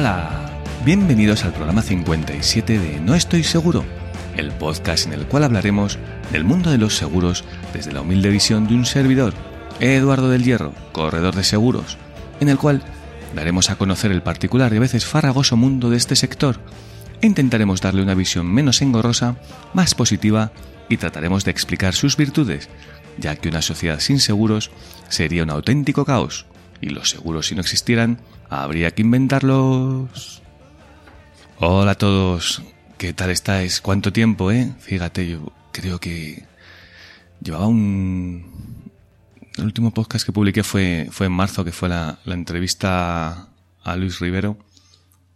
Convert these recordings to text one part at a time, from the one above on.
Hola, bienvenidos al programa 57 de No estoy seguro, el podcast en el cual hablaremos del mundo de los seguros desde la humilde visión de un servidor, Eduardo del Hierro, corredor de seguros, en el cual daremos a conocer el particular y a veces farragoso mundo de este sector e intentaremos darle una visión menos engorrosa, más positiva y trataremos de explicar sus virtudes, ya que una sociedad sin seguros sería un auténtico caos y los seguros si no existieran habría que inventarlos. Hola a todos, ¿qué tal estáis? ¿Cuánto tiempo, eh? Fíjate, yo creo que llevaba un... El último podcast que publiqué fue, fue en marzo, que fue la, la entrevista a Luis Rivero,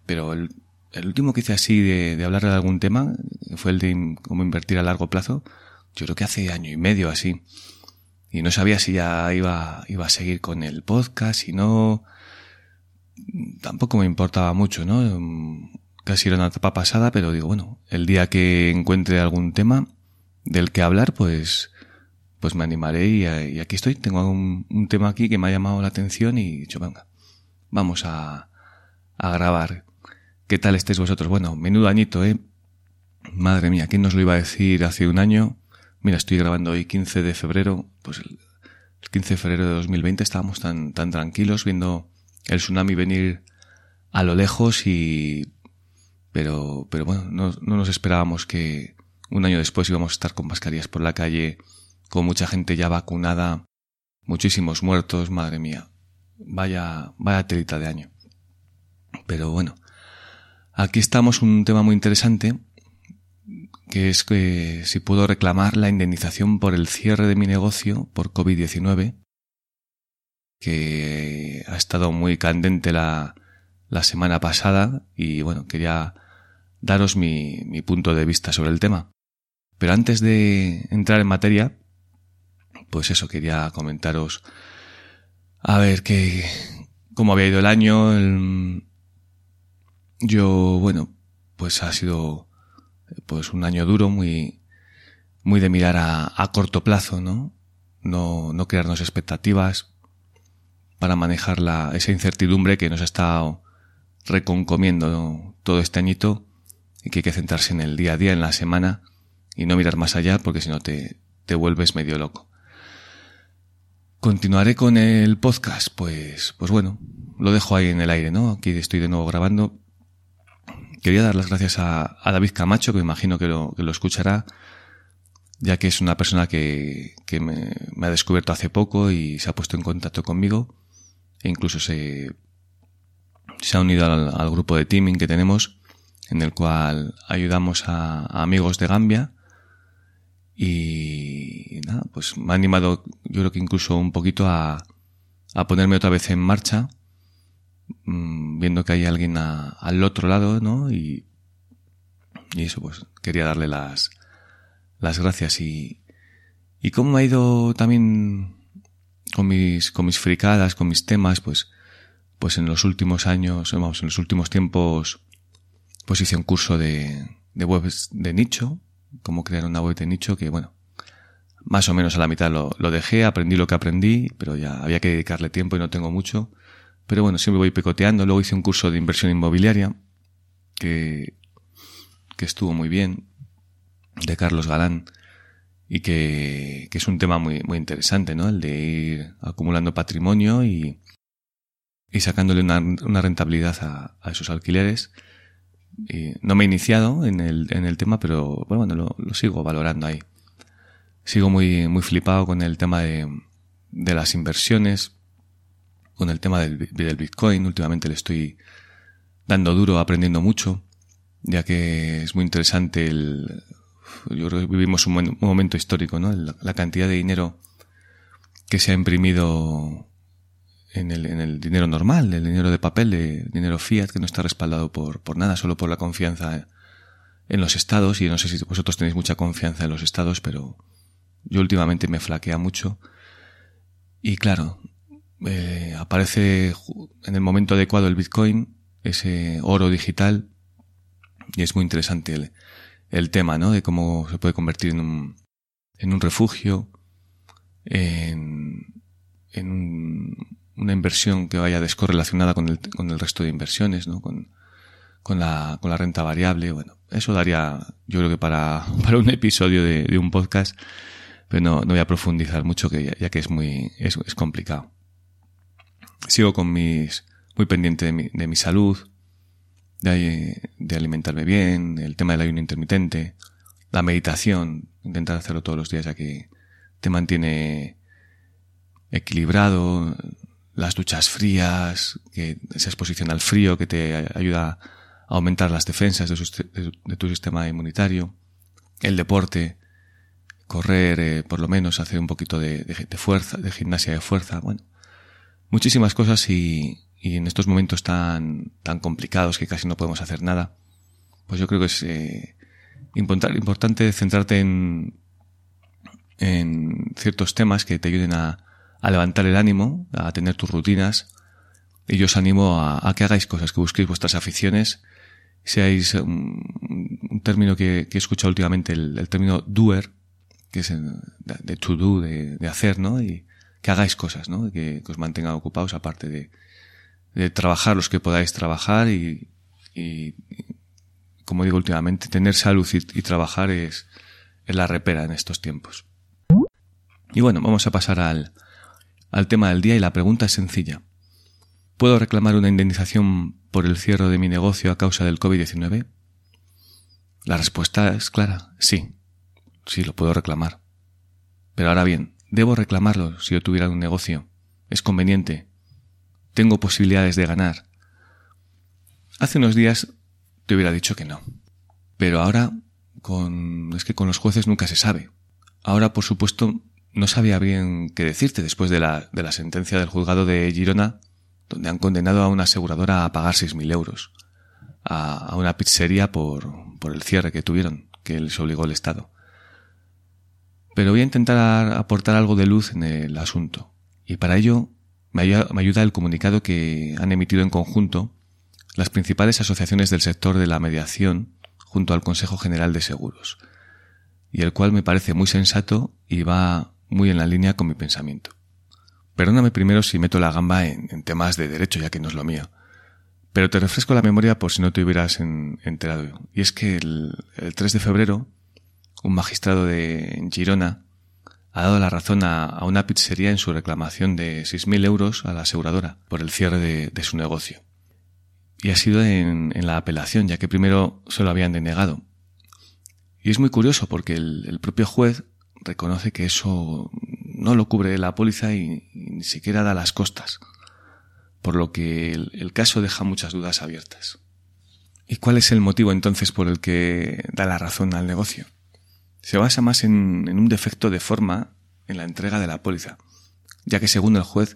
pero el, el último que hice así de, de hablar de algún tema fue el de cómo invertir a largo plazo, yo creo que hace año y medio así. Y no sabía si ya iba, iba a seguir con el podcast, si no, tampoco me importaba mucho, ¿no? Casi era una etapa pasada, pero digo, bueno, el día que encuentre algún tema del que hablar, pues, pues me animaré y, aquí estoy. Tengo un, tema aquí que me ha llamado la atención y he dicho, venga, vamos a, a grabar. ¿Qué tal estáis vosotros? Bueno, menudo añito, ¿eh? Madre mía, ¿quién nos lo iba a decir hace un año? Mira, estoy grabando hoy 15 de febrero, pues el, el 15 de febrero de 2020 estábamos tan, tan tranquilos viendo el tsunami venir a lo lejos y pero pero bueno no, no, nos esperábamos que un año después íbamos a estar con mascarillas por la calle con mucha gente ya vacunada muchísimos muertos madre mía. Vaya vaya telita de año. Pero bueno aquí estamos un tema muy interesante que es que si puedo reclamar la indemnización por el cierre de mi negocio por COVID-19 que ha estado muy candente la, la semana pasada y bueno, quería daros mi, mi punto de vista sobre el tema. Pero antes de entrar en materia, pues eso, quería comentaros a ver que cómo había ido el año. Yo, bueno, pues ha sido pues un año duro, muy, muy de mirar a, a corto plazo, ¿no? No, no crearnos expectativas, para manejar la, esa incertidumbre que nos ha estado reconcomiendo todo este añito y que hay que centrarse en el día a día, en la semana y no mirar más allá porque si no te, te vuelves medio loco. Continuaré con el podcast, pues, pues bueno, lo dejo ahí en el aire, ¿no? Aquí estoy de nuevo grabando. Quería dar las gracias a, David Camacho, que me imagino que lo, que lo escuchará, ya que es una persona que, que me ha descubierto hace poco y se ha puesto en contacto conmigo incluso se, se ha unido al, al, grupo de teaming que tenemos, en el cual ayudamos a, amigos de Gambia. Y, nada, pues me ha animado, yo creo que incluso un poquito a, a ponerme otra vez en marcha, mmm, viendo que hay alguien al otro lado, ¿no? Y, y eso, pues quería darle las, las gracias y, y cómo ha ido también con mis, con mis fricadas, con mis temas, pues, pues en los últimos años, vamos, en los últimos tiempos, pues hice un curso de, de webs de nicho, cómo crear una web de nicho, que bueno, más o menos a la mitad lo, lo dejé, aprendí lo que aprendí, pero ya había que dedicarle tiempo y no tengo mucho. Pero bueno, siempre voy picoteando. Luego hice un curso de inversión inmobiliaria, que, que estuvo muy bien, de Carlos Galán, y que, que, es un tema muy, muy interesante, ¿no? El de ir acumulando patrimonio y, y sacándole una, una rentabilidad a, a, esos alquileres. Y no me he iniciado en el, en el tema, pero bueno, lo, lo, sigo valorando ahí. Sigo muy, muy flipado con el tema de, de las inversiones, con el tema del, del Bitcoin. Últimamente le estoy dando duro, aprendiendo mucho, ya que es muy interesante el, yo creo que vivimos un, momento histórico, ¿no? La, cantidad de dinero que se ha imprimido en el, dinero normal, el dinero de papel, el dinero fiat, que no está respaldado por, por nada, solo por la confianza en los estados. Y no sé si vosotros tenéis mucha confianza en los estados, pero yo últimamente me flaquea mucho. Y claro, eh, aparece en el momento adecuado el Bitcoin, ese oro digital, y es muy interesante el, el tema, ¿no? De cómo se puede convertir en un, en un refugio, en, en una inversión que vaya descorrelacionada con el, con el resto de inversiones, ¿no? Con, con, la, con la renta variable. Bueno, eso daría, yo creo que para, para un episodio de, de un podcast, pero no, no voy a profundizar mucho, que ya, ya que es muy, es, es, complicado. Sigo con mis, muy pendiente de mi, de mi salud, de, de alimentarme bien, el tema del ayuno intermitente, la meditación, intentar hacerlo todos los días ya que te mantiene equilibrado, las duchas frías, que esa exposición al frío que te ayuda a aumentar las defensas de, tu sistema inmunitario, el deporte, correr, eh, por lo menos hacer un poquito de, de, fuerza, de gimnasia de fuerza, bueno, muchísimas cosas y, y, en estos momentos tan, tan complicados que casi no podemos hacer nada, pues yo creo que es eh, importante centrarte en, en ciertos temas que te ayuden a, a levantar el ánimo, a tener tus rutinas. Y yo os animo a, que hagáis cosas, que busquéis vuestras aficiones, seáis un, un término que, he escuchado últimamente, el, el término doer, que es el, de, to do, de, hacer, ¿no? Y que hagáis cosas, ¿no? Que, que os mantengan ocupados, aparte de, de, trabajar los que podáis trabajar y, y, como digo últimamente, tener salud y, y trabajar es, es la repera en estos tiempos. Y bueno, vamos a pasar al, al tema del día y la pregunta es sencilla. ¿Puedo reclamar una indemnización por el cierre de mi negocio a causa del COVID-19? La respuesta es clara, sí. Sí, lo puedo reclamar. Pero ahora bien, ¿debo reclamarlo si yo tuviera un negocio? ¿Es conveniente? ¿Tengo posibilidades de ganar? Hace unos días te hubiera dicho que no. Pero ahora, con... es que con los jueces nunca se sabe. Ahora, por supuesto, no sabía bien qué decirte después de la, de la sentencia del juzgado de Girona, donde han condenado a una aseguradora a pagar 6.000 euros a, a, una pizzería por, por el cierre que tuvieron, que les obligó el Estado. Pero voy a intentar aportar algo de luz en el asunto. Y para ello me ayuda, el comunicado que han emitido en conjunto las principales asociaciones del sector de la mediación junto al Consejo General de Seguros, y el cual me parece muy sensato y va muy en la línea con mi pensamiento. Perdóname primero si meto la gamba en, temas de derecho, ya que no es lo mío. Pero te refresco la memoria por si no te hubieras en, enterado. Y es que el, el, 3 de febrero, un magistrado de Girona ha dado la razón a, una pizzería en su reclamación de 6.000 euros a la aseguradora por el cierre de, su negocio. Y ha sido en, la apelación, ya que primero se lo habían denegado. Y es muy curioso porque el, propio juez reconoce que eso no lo cubre la póliza y, ni siquiera da las costas, por lo que el, caso deja muchas dudas abiertas. ¿Y cuál es el motivo entonces por el que da la razón al negocio? Se basa más en, un defecto de forma en la entrega de la póliza, ya que según el juez,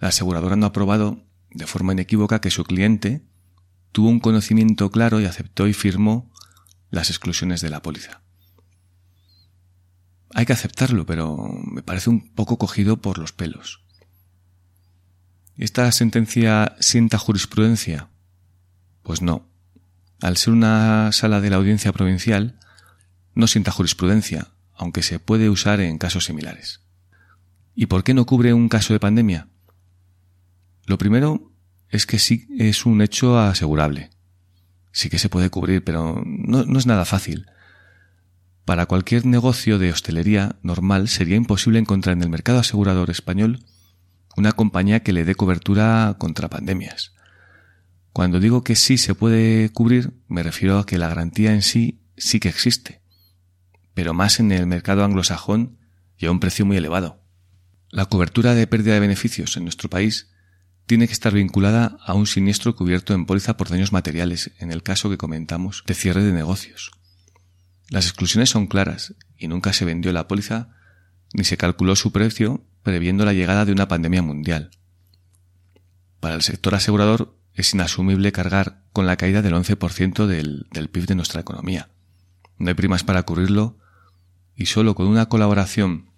la aseguradora no ha probado de forma inequívoca que su cliente tuvo un conocimiento claro y aceptó y firmó las exclusiones de la póliza hay que aceptarlo, pero me parece un poco cogido por los pelos. ¿Esta sentencia sienta jurisprudencia? Pues no. Al ser una sala de la audiencia provincial, no sienta jurisprudencia, aunque se puede usar en casos similares. ¿Y por qué no cubre un caso de pandemia? Lo primero es que sí es un hecho asegurable. Sí que se puede cubrir, pero no, no es nada fácil para cualquier negocio de hostelería normal sería imposible encontrar en el mercado asegurador español una compañía que le dé cobertura contra pandemias. Cuando digo que sí se puede cubrir, me refiero a que la garantía en sí sí que existe, pero más en el mercado anglosajón y a un precio muy elevado. La cobertura de pérdida de beneficios en nuestro país tiene que estar vinculada a un siniestro cubierto en póliza por daños materiales, en el caso que comentamos de cierre de negocios. Las exclusiones son claras y nunca se vendió la póliza ni se calculó su precio previendo la llegada de una pandemia mundial. para el sector asegurador es inasumible cargar con la caída del 11% del, del PIB de nuestra economía. No hay primas para cubrirlo y solo con una colaboración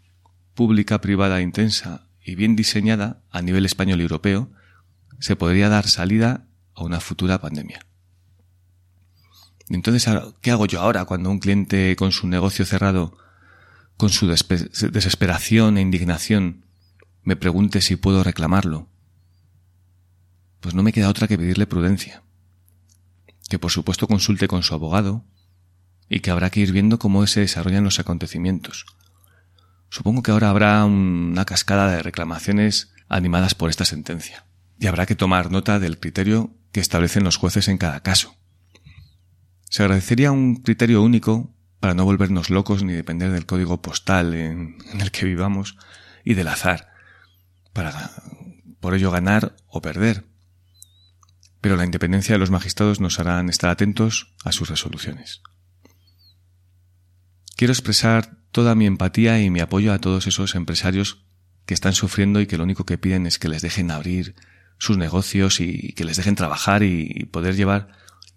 pública-privada intensa y bien diseñada a nivel español y europeo se podría dar salida a una futura pandemia. Entonces, ¿qué hago yo ahora cuando un cliente con su negocio cerrado, con su desesperación e indignación, me pregunte si puedo reclamarlo? Pues no me queda otra que pedirle prudencia. Que por supuesto consulte con su abogado y que habrá que ir viendo cómo se desarrollan los acontecimientos. Supongo que ahora habrá una cascada de reclamaciones animadas por esta sentencia. Y habrá que tomar nota del criterio que establecen los jueces en cada caso. Se agradecería un criterio único para no volvernos locos ni depender del código postal en, el que vivamos y del azar, para por ello ganar o perder. Pero la independencia de los magistrados nos harán estar atentos a sus resoluciones. Quiero expresar toda mi empatía y mi apoyo a todos esos empresarios que están sufriendo y que lo único que piden es que les dejen abrir sus negocios y que les dejen trabajar y poder llevar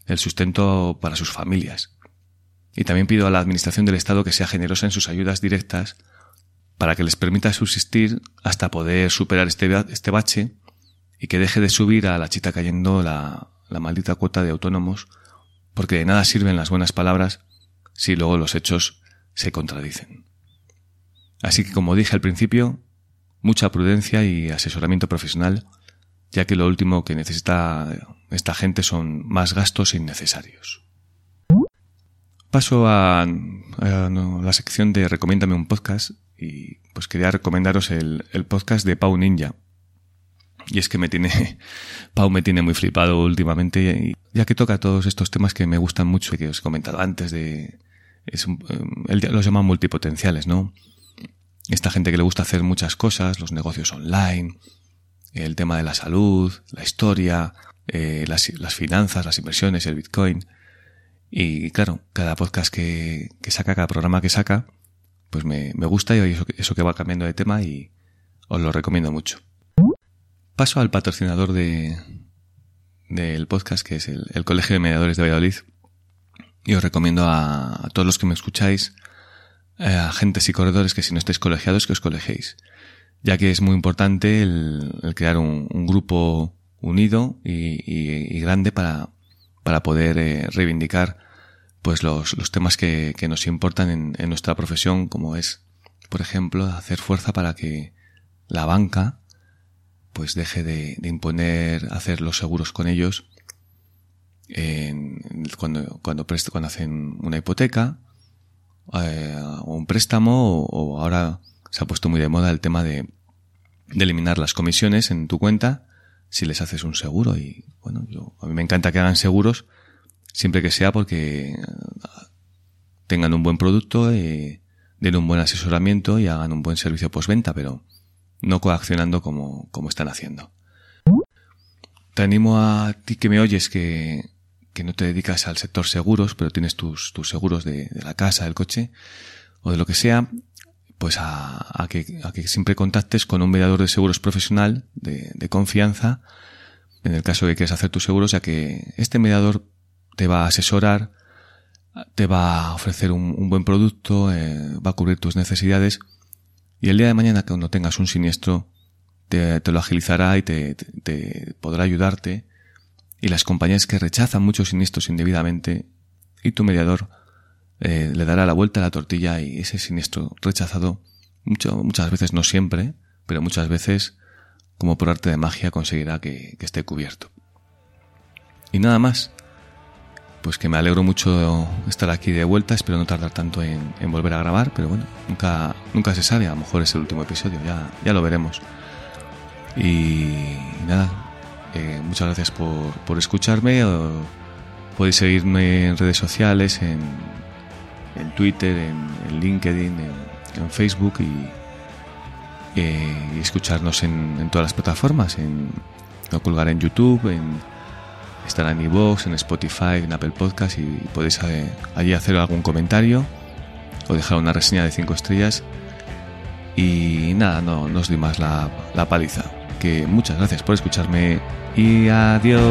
el sustento para sus familias. Y también pido a la Administración del Estado que sea generosa en sus ayudas directas para que les permita subsistir hasta poder superar este, este bache y que deje de subir a la chita cayendo la, la maldita cuota de autónomos, porque de nada sirven las buenas palabras si luego los hechos se contradicen. Así que, como dije al principio, mucha prudencia y asesoramiento profesional, ya que lo último que necesita esta gente son más gastos innecesarios. Paso a, la sección de Recomiéndame un podcast y pues quería recomendaros el, el podcast de Pau Ninja. Y es que me tiene, Pau me tiene muy flipado últimamente, ya que toca todos estos temas que me gustan mucho, que os he comentado antes de, es él los llama multipotenciales, ¿no? Esta gente que le gusta hacer muchas cosas, los negocios online, el tema de la salud, la historia, eh, las, las, finanzas, las inversiones, el Bitcoin. Y claro, cada podcast que, que saca, cada programa que saca, pues me, me gusta y eso, eso, que va cambiando de tema y os lo recomiendo mucho. Paso al patrocinador de del podcast, que es el, el Colegio de Mediadores de Valladolid, y os recomiendo a, todos los que me escucháis, eh, agentes y corredores, que si no estáis colegiados, que os colegéis. Ya que es muy importante el, crear un, grupo unido y, grande para, para poder eh, reivindicar pues los, los temas que, que, nos importan en, en, nuestra profesión, como es, por ejemplo, hacer fuerza para que la banca pues deje de, de imponer hacer los seguros con ellos en, cuando, cuando, cuando hacen una hipoteca eh, o un préstamo o, ahora se ha puesto muy de moda el tema de, de, eliminar las comisiones en tu cuenta si les haces un seguro y bueno, yo, a mí me encanta que hagan seguros siempre que sea porque tengan un buen producto, eh, den un buen asesoramiento y hagan un buen servicio postventa, pero no coaccionando como, como están haciendo. Te animo a ti que me oyes que, que no te dedicas al sector seguros, pero tienes tus, tus seguros de, de, la casa, del coche o de lo que sea, pues a, a, que, a que siempre contactes con un mediador de seguros profesional de, de confianza en el caso de que quieras hacer tus seguros, ya que este mediador te va a asesorar, te va a ofrecer un, un buen producto, eh, va a cubrir tus necesidades y el día de mañana cuando tengas un siniestro te, te lo agilizará y te, te, te podrá ayudarte y las compañías que rechazan muchos siniestros indebidamente y tu mediador eh, le dará la vuelta a la tortilla y ese siniestro rechazado mucho, muchas veces no siempre pero muchas veces como por arte de magia conseguirá que, esté cubierto. Y nada más. Pues que me alegro mucho estar aquí de vuelta. Espero no tardar tanto en, en volver a grabar pero bueno nunca nunca se sabe. A lo mejor es el último episodio ya ya lo veremos. Y nada eh, muchas gracias por, por escucharme. Podéis seguirme en redes sociales, en, en Twitter, en, LinkedIn, en, Facebook y, eh, escucharnos en, todas las plataformas. En, lo colgar en YouTube, en, estar en iVoox, en Spotify, en Apple Podcast y podéis eh, allí hacer algún comentario o dejar una reseña de 5 estrellas. Y nada, no, no os doy más la, la paliza muchas gracias por escucharme y adiós.